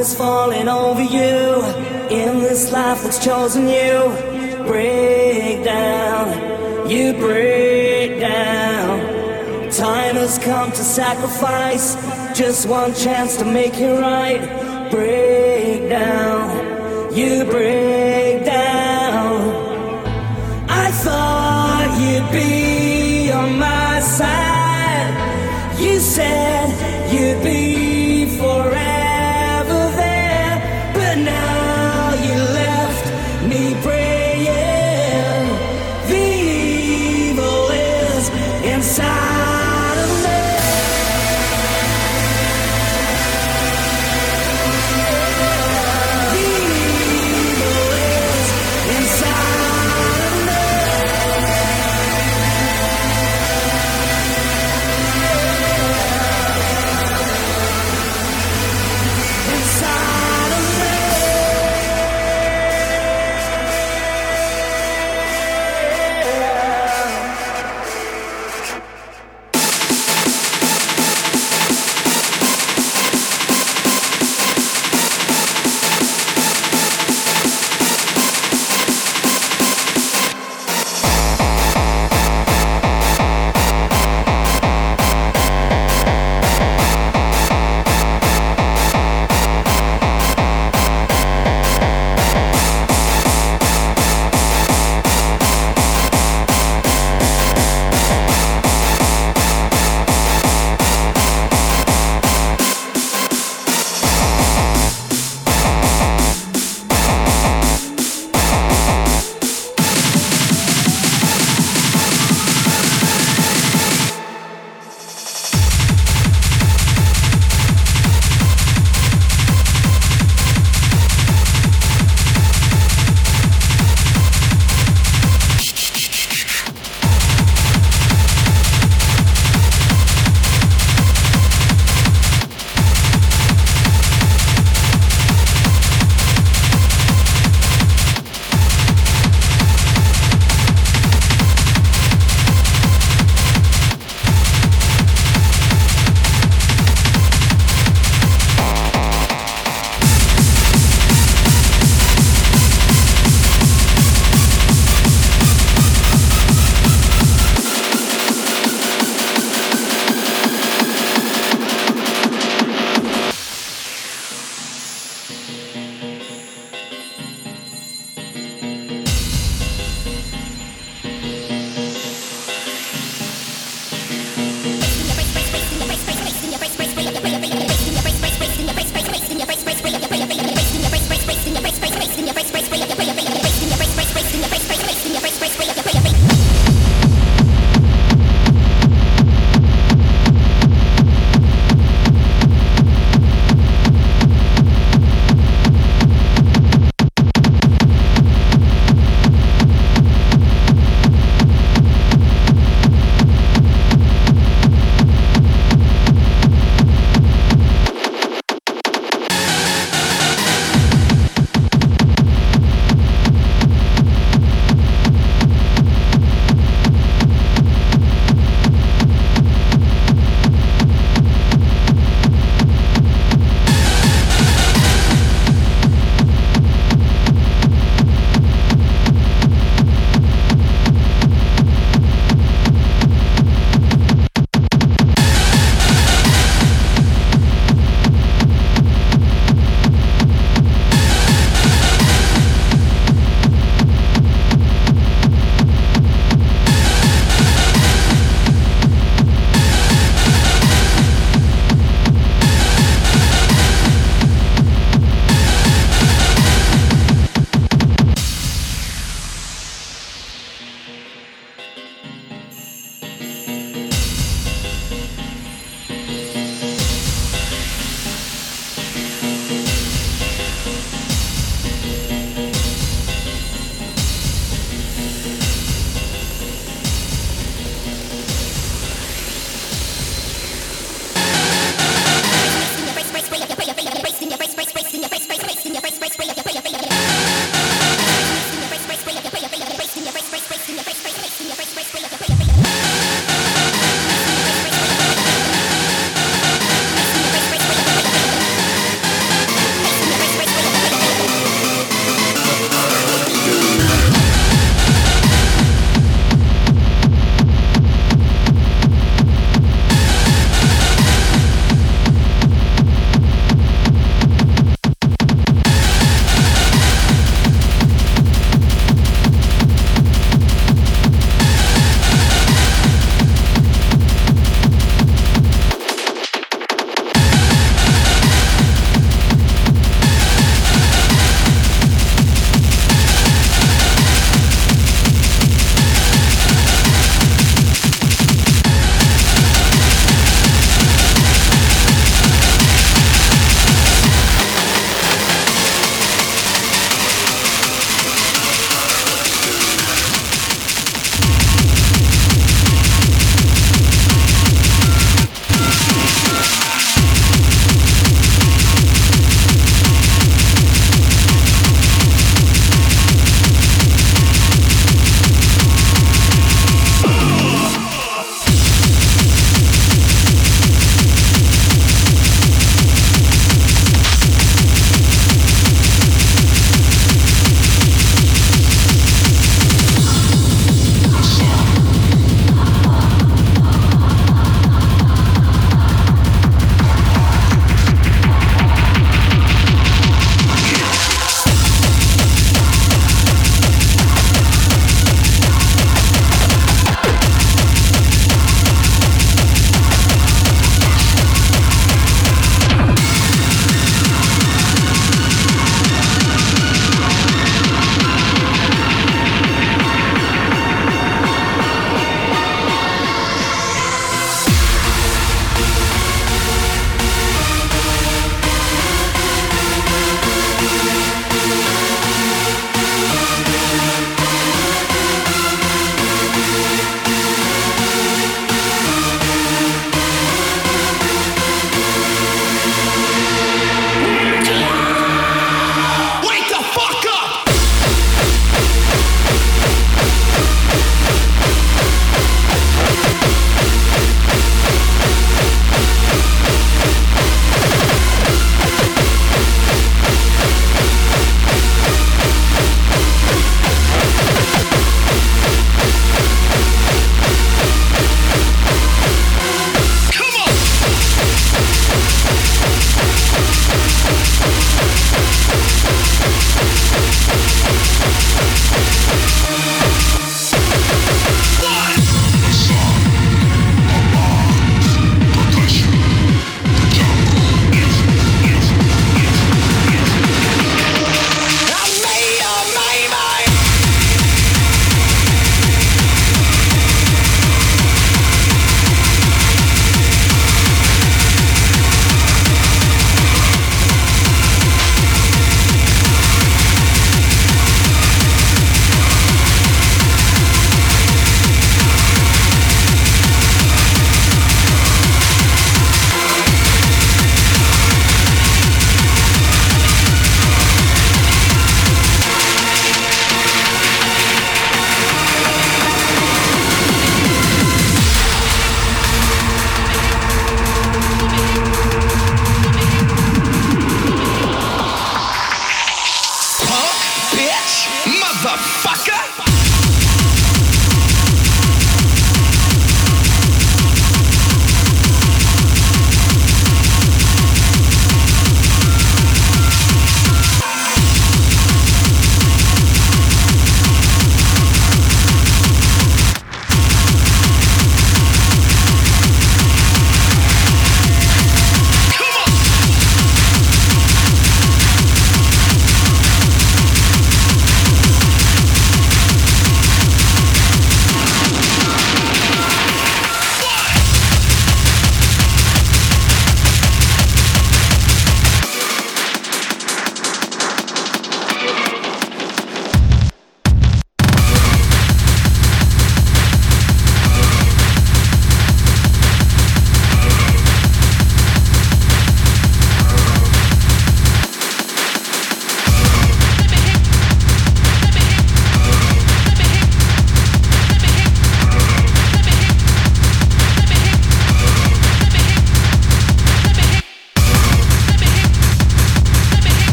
Is falling over you in this life that's chosen you. Break down, you break down. Time has come to sacrifice just one chance to make it right. Break down, you break down. I thought you'd be on my side. You said